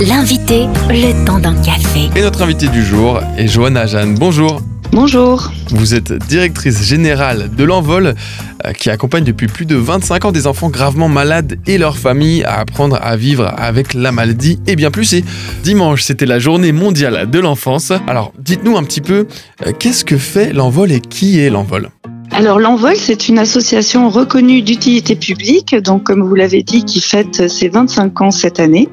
L'invité, le temps d'un café. Et notre invité du jour est Johanna Jeanne. Bonjour. Bonjour. Vous êtes directrice générale de l'Envol, euh, qui accompagne depuis plus de 25 ans des enfants gravement malades et leurs familles à apprendre à vivre avec la maladie et bien plus. Et dimanche, c'était la journée mondiale de l'enfance. Alors, dites-nous un petit peu, euh, qu'est-ce que fait l'Envol et qui est l'Envol? Alors l'Envol, c'est une association reconnue d'utilité publique, donc comme vous l'avez dit, qui fête ses 25 ans cette année.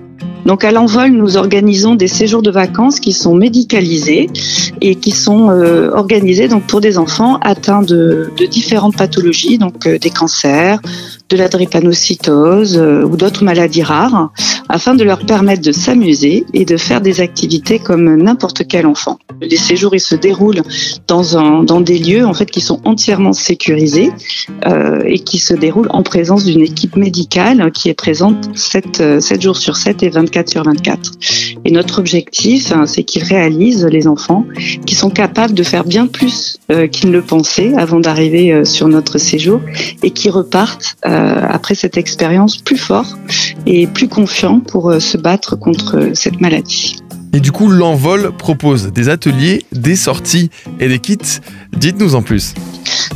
Donc à l'envol, nous organisons des séjours de vacances qui sont médicalisés et qui sont euh, organisés donc pour des enfants atteints de, différentes pathologies, donc euh, des cancers, de la drépanocytose euh, ou d'autres maladies rares, afin de leur permettre de s'amuser et de faire des activités comme n'importe quel enfant. Les séjours ils se déroulent dans, un, dans des lieux en fait qui sont entièrement sécurisés et qui se déroulent en présence d'une équipe médicale qui est présente 7, 7 jours sur 7 et 24 sur 24. Et notre objectif, hein, c'est qu'ils réalisent, les enfants, qui sont capables de faire bien plus euh, qu'ils ne le pensaient avant d'arriver euh, sur notre séjour et qui repartent euh, après cette expérience plus forts et plus confiants pour se battre contre cette maladie. Et du coup, l'envol propose des ateliers, des sorties et des kits. Dites-nous en plus.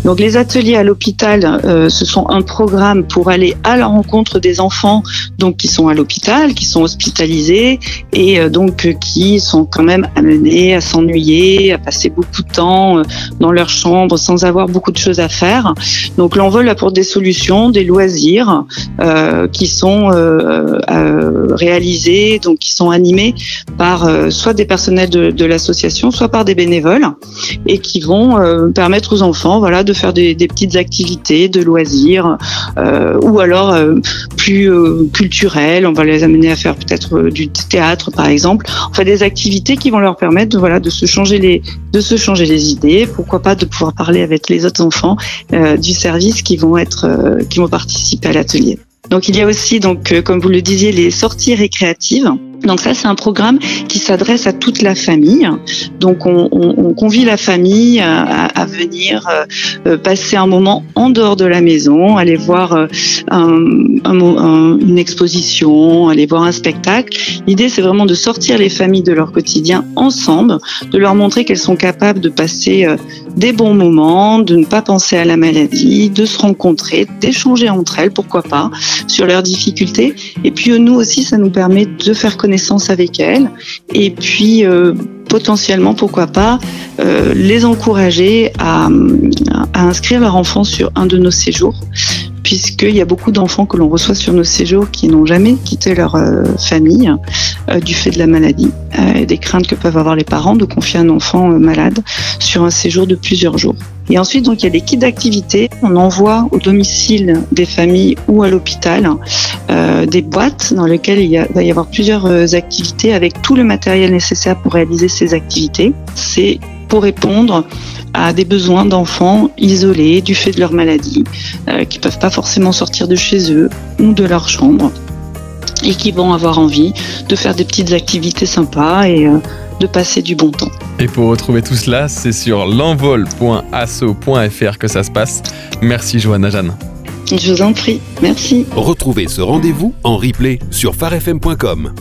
Donc les ateliers à l'hôpital, euh, ce sont un programme pour aller à la rencontre des enfants donc qui sont à l'hôpital, qui sont hospitalisés et euh, donc euh, qui sont quand même amenés à s'ennuyer, à passer beaucoup de temps dans leur chambre sans avoir beaucoup de choses à faire. Donc l'envol apporte des solutions, des loisirs qui sont réalisés, donc qui sont animés par soit des personnels de, de l'association, soit par des bénévoles et qui vont permettre aux enfants voilà de faire des, petites activités de loisirs euh, ou alors euh, plus euh, culturelles. On va les amener à faire peut-être du théâtre par exemple. Enfin des activités qui vont leur permettre de, voilà de se changer les de se changer les idées. Pourquoi pas de pouvoir parler avec les autres enfants du service qui vont être qui vont participer à l'atelier. Donc il y a aussi donc comme vous le disiez les sorties récréatives. Donc ça, c'est un programme qui s'adresse à toute la famille. Donc on, on, on convie la famille à, à venir euh, passer un moment en dehors de la maison, aller voir euh, un, un, une exposition, aller voir un spectacle. L'idée, c'est vraiment de sortir les familles de leur quotidien ensemble, de leur montrer qu'elles sont capables de passer euh, des bons moments, de ne pas penser à la maladie, de se rencontrer, d'échanger entre elles, pourquoi pas, sur leurs difficultés. Et puis nous aussi, ça nous permet de faire connaître connaissance avec elles et puis euh, potentiellement, pourquoi pas, euh, les encourager à, inscrire leur enfant sur un de nos séjours puisqu'il y a beaucoup d'enfants que l'on reçoit sur nos séjours qui n'ont jamais quitté leur euh, famille du fait de la maladie et des craintes que peuvent avoir les parents de confier un enfant malade sur un séjour de plusieurs jours. Et ensuite, donc, il y a des kits d'activités. On envoie au domicile des familles ou à l'hôpital euh, des boîtes dans lesquelles il y a, va y avoir plusieurs activités avec tout le matériel nécessaire pour réaliser ces activités. C'est pour répondre à des besoins d'enfants isolés du fait de leur maladie, euh, qui peuvent pas forcément sortir de chez eux ou de leur chambre et qui vont avoir envie de faire des petites activités sympas et euh, de passer du bon temps. Et pour retrouver tout cela, c'est sur l'envol.asso.fr que ça se passe. Merci Johanna Jeanne. Je vous en prie, merci. Retrouvez ce rendez-vous en replay sur farfm.com.